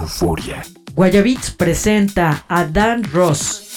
Euforia. Guayabits presenta a Dan Ross.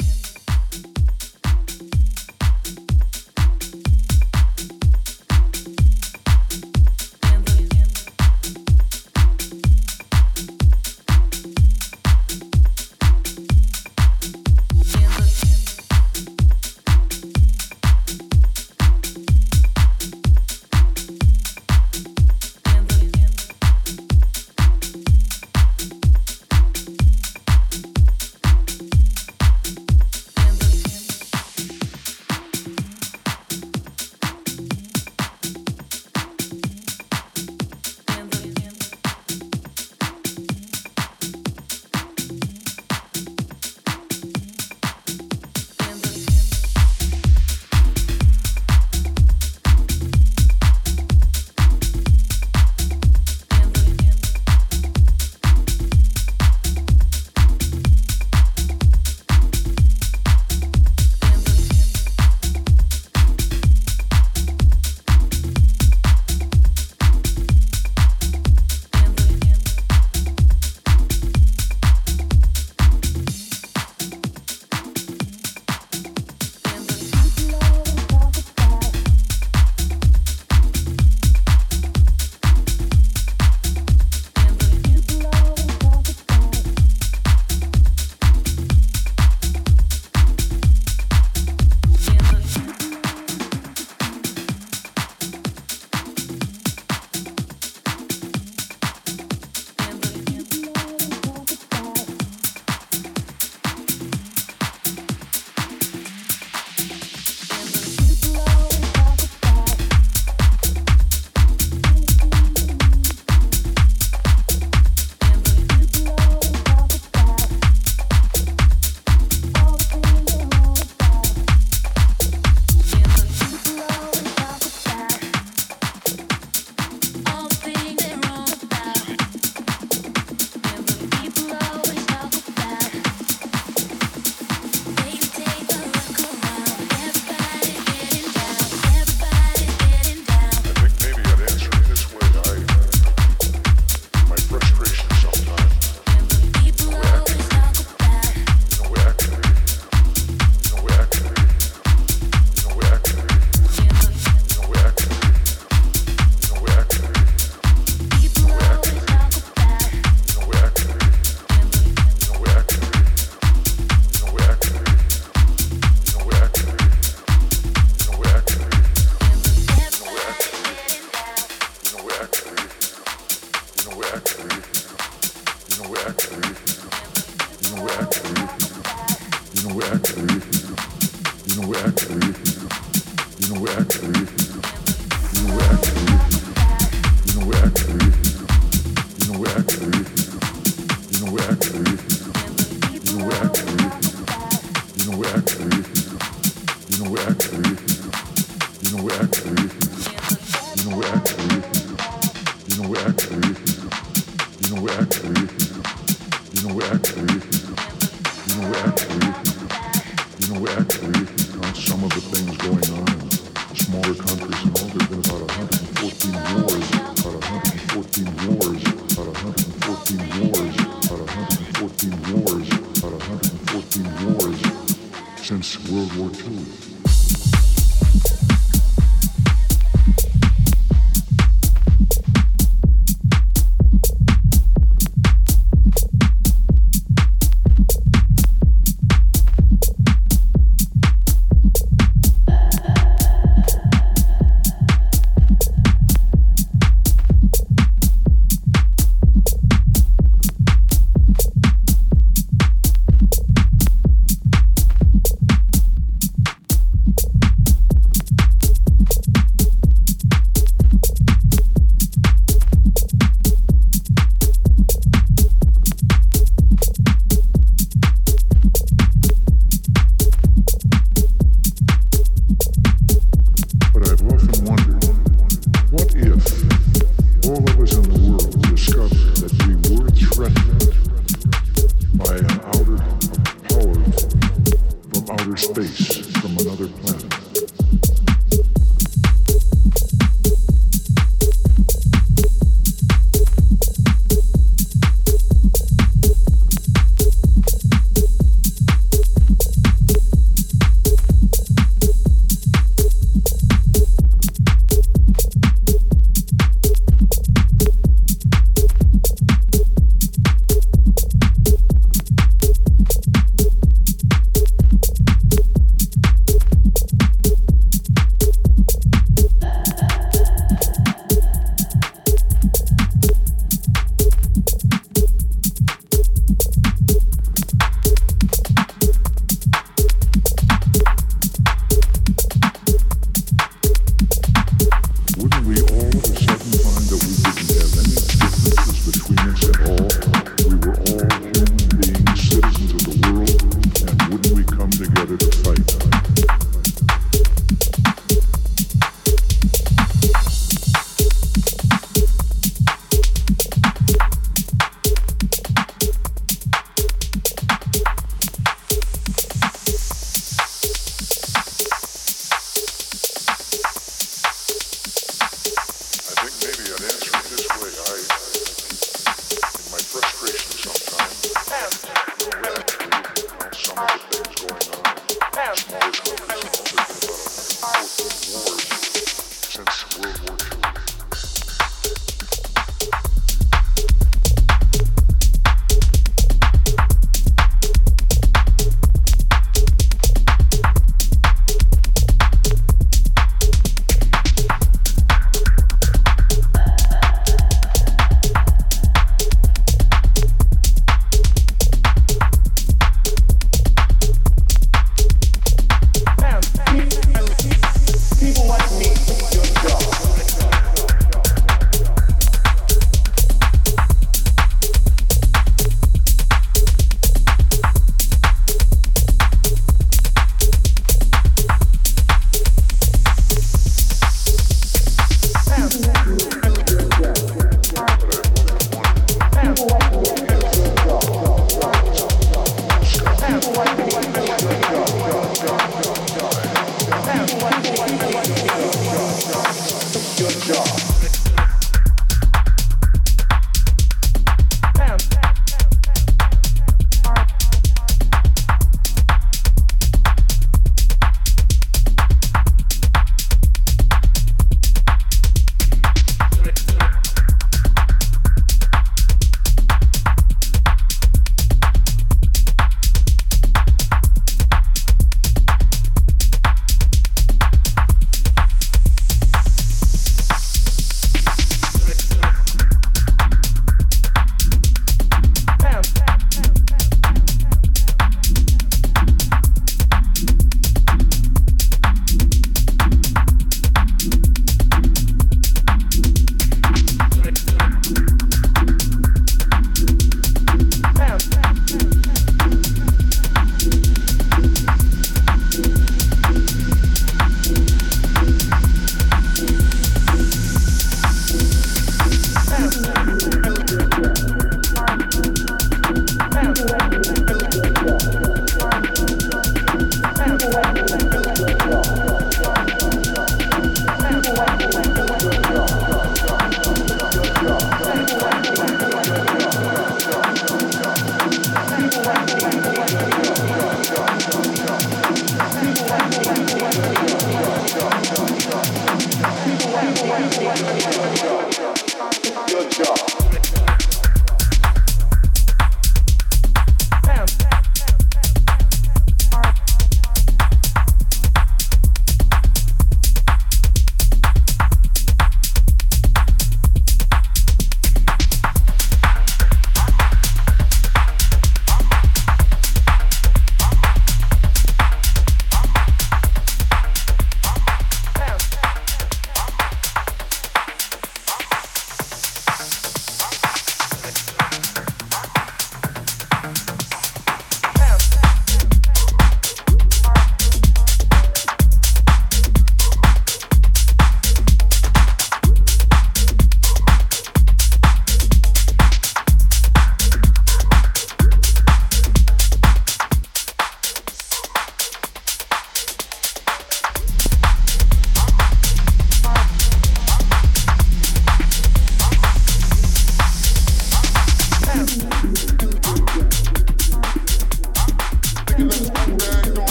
Dark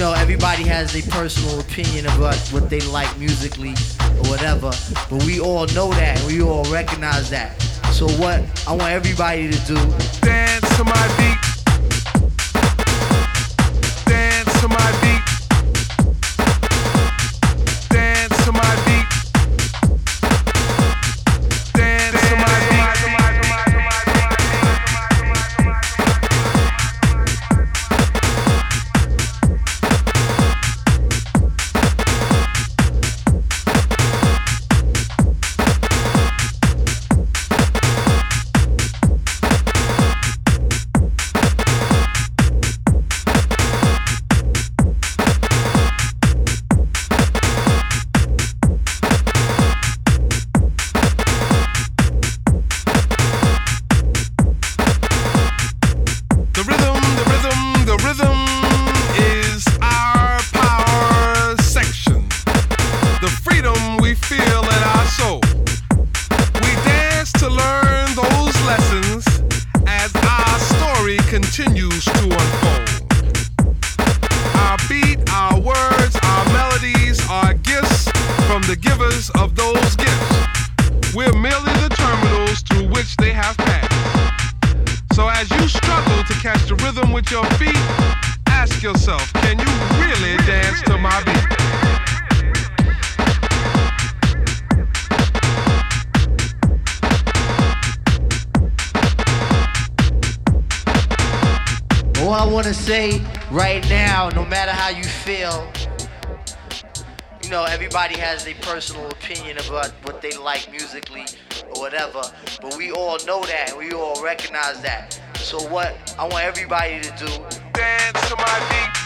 know, everybody has a personal opinion about what they like musically or whatever, but we all know that. We all recognize that. So what I want everybody to do. Dance to my beat. givers of those gifts. We're merely the terminals through which they have passed. So as you struggle to catch the rhythm with your feet, ask yourself, can you really, dance to my beat? Oh, All I want to say right now, no matter how you feel, you know, everybody has a personal opinion about what they like musically or whatever, but we all know that we all recognize that. So what I want everybody to do, dance to my beat.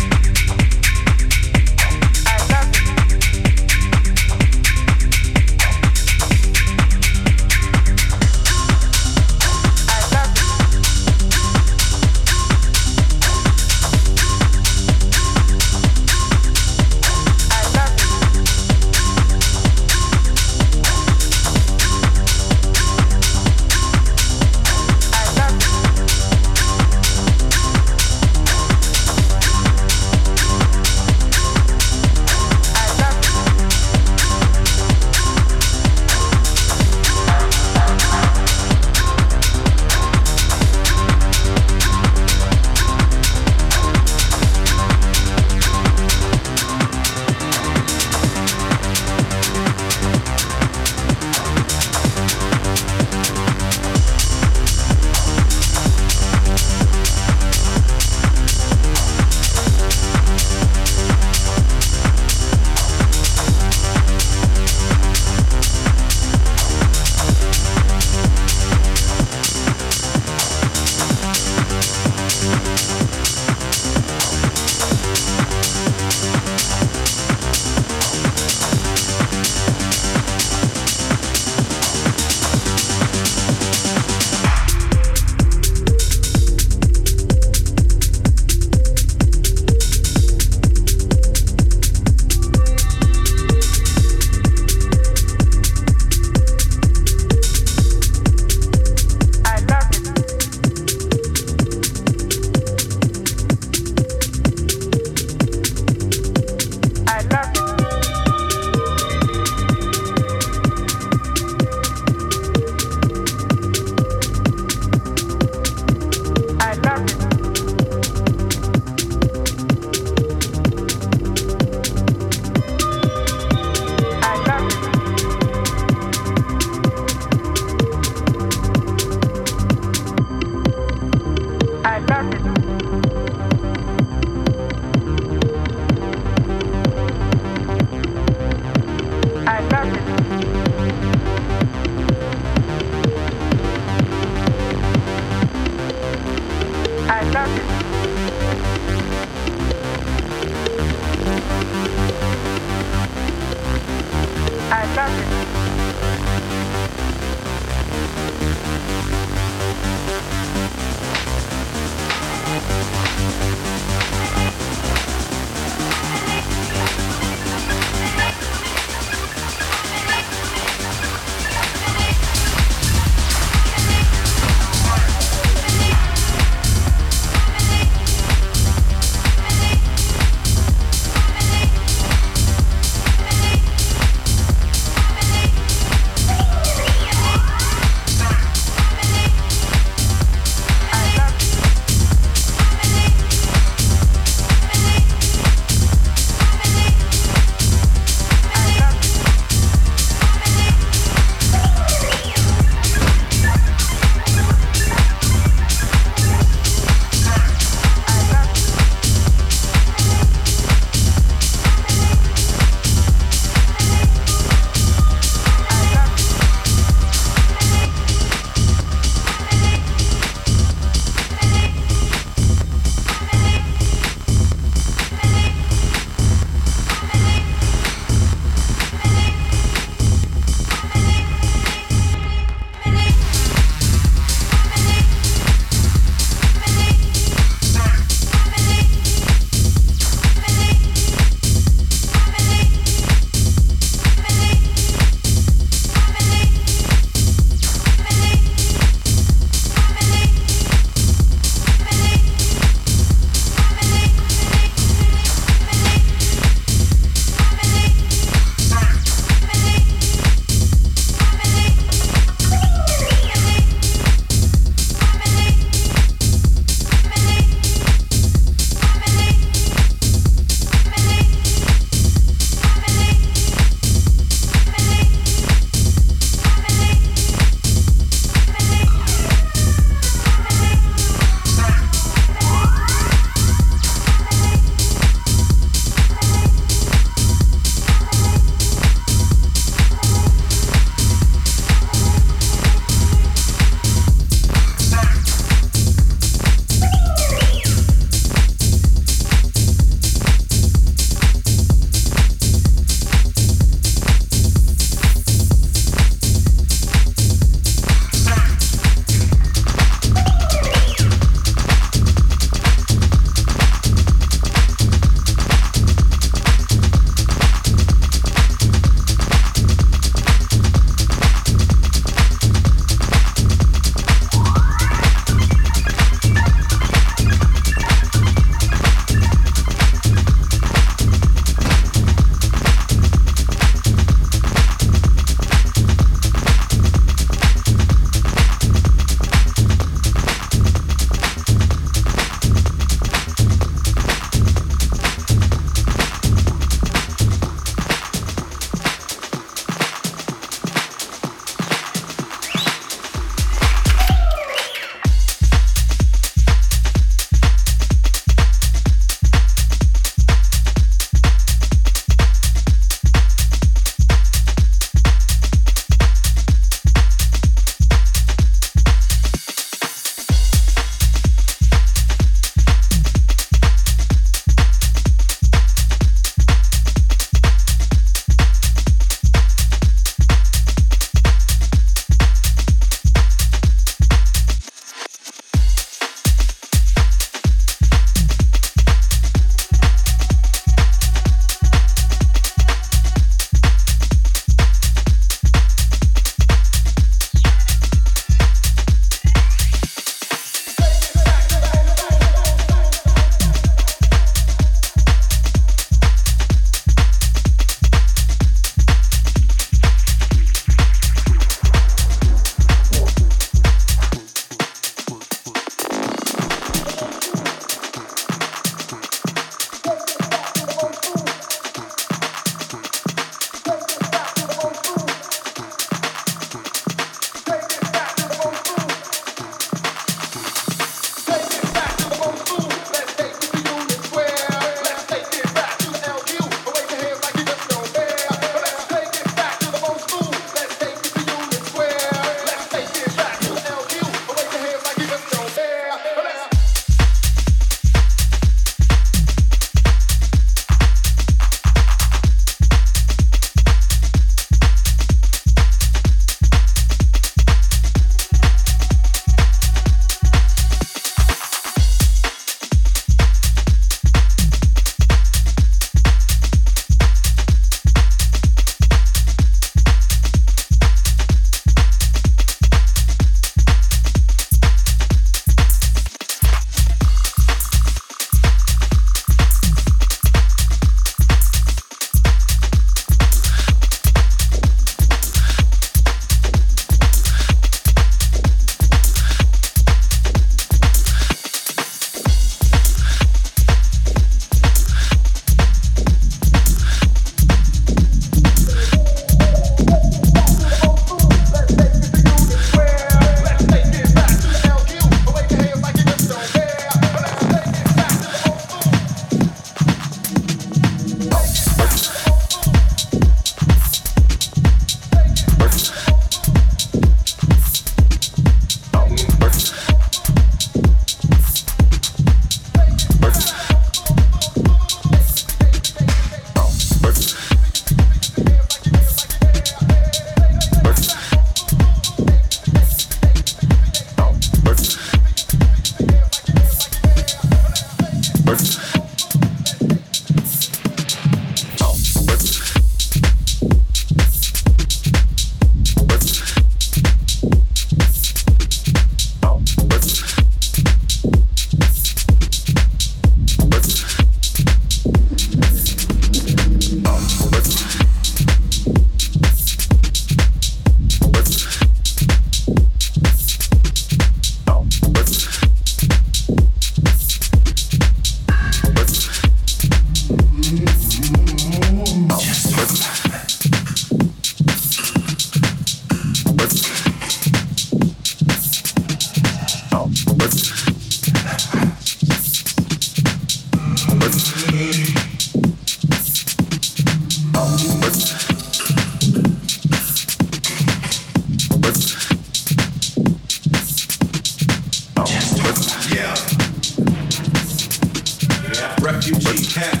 refugee camp,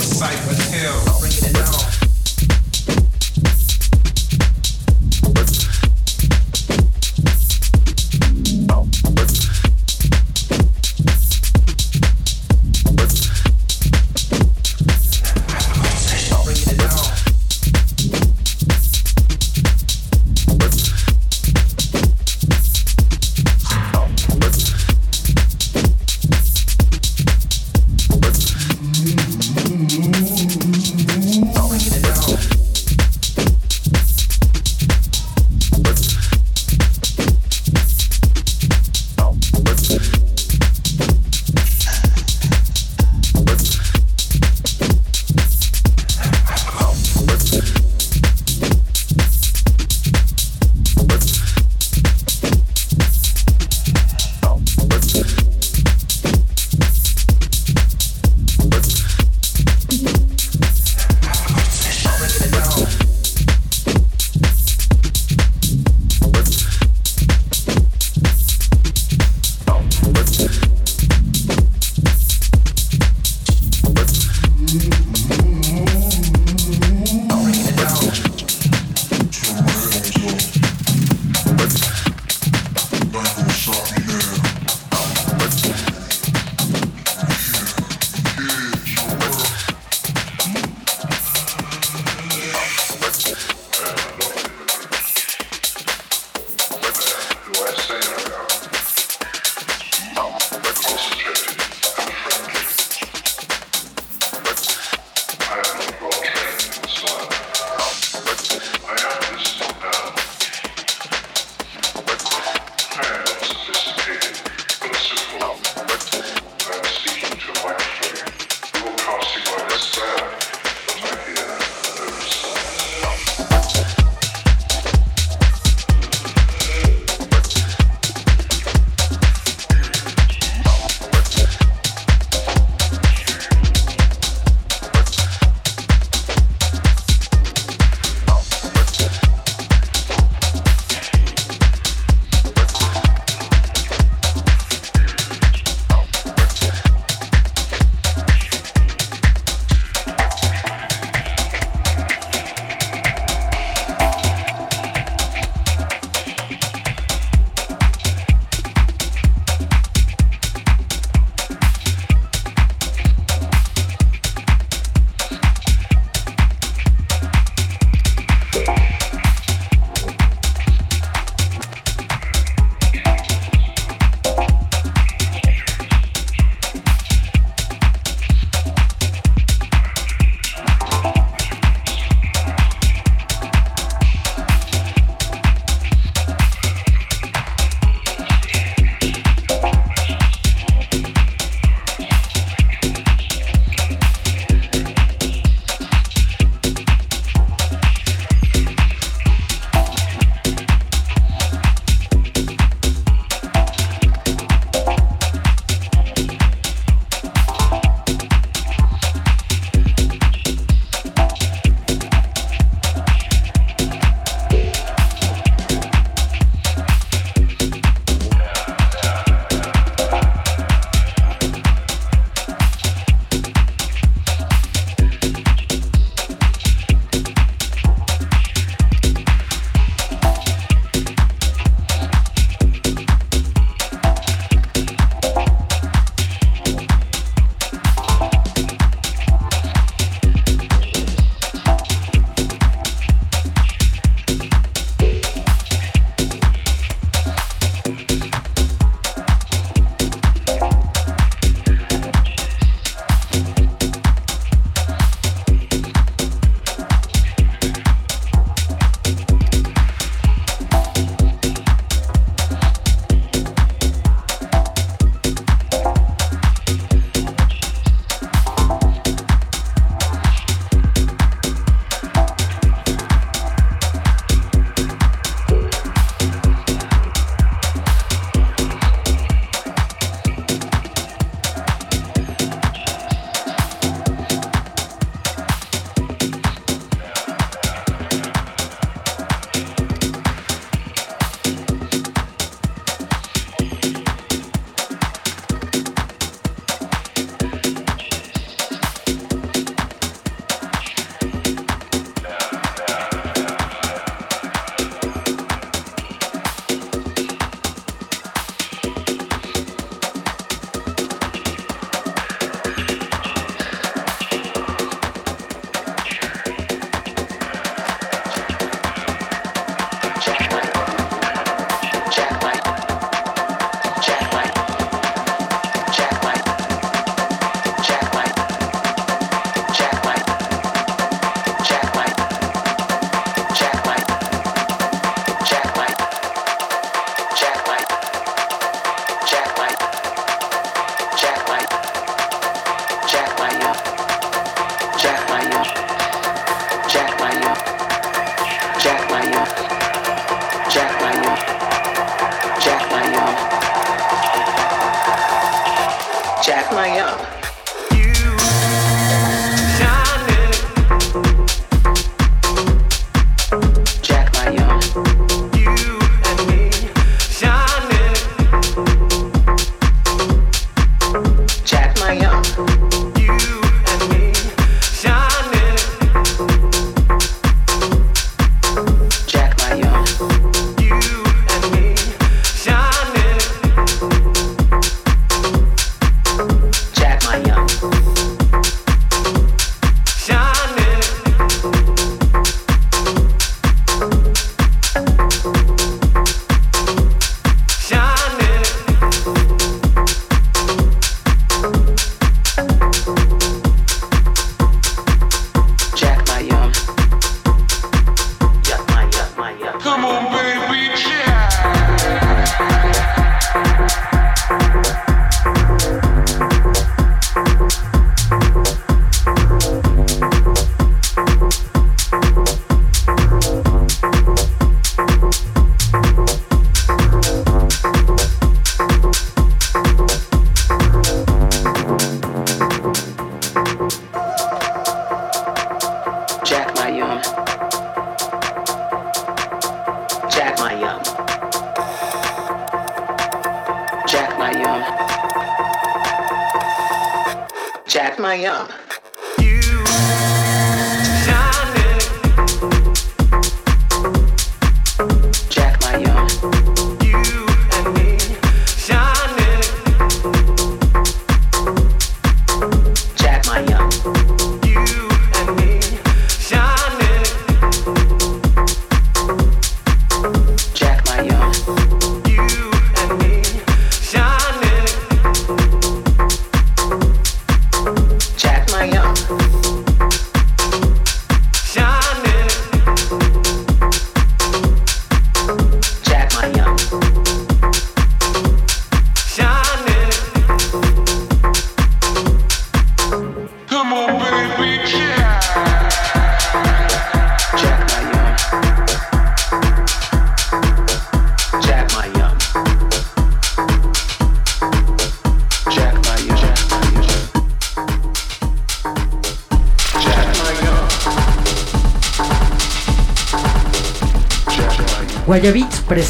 Cypress Hill.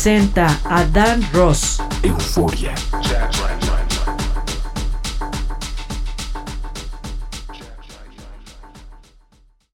Presenta a Dan Ross. Euforia.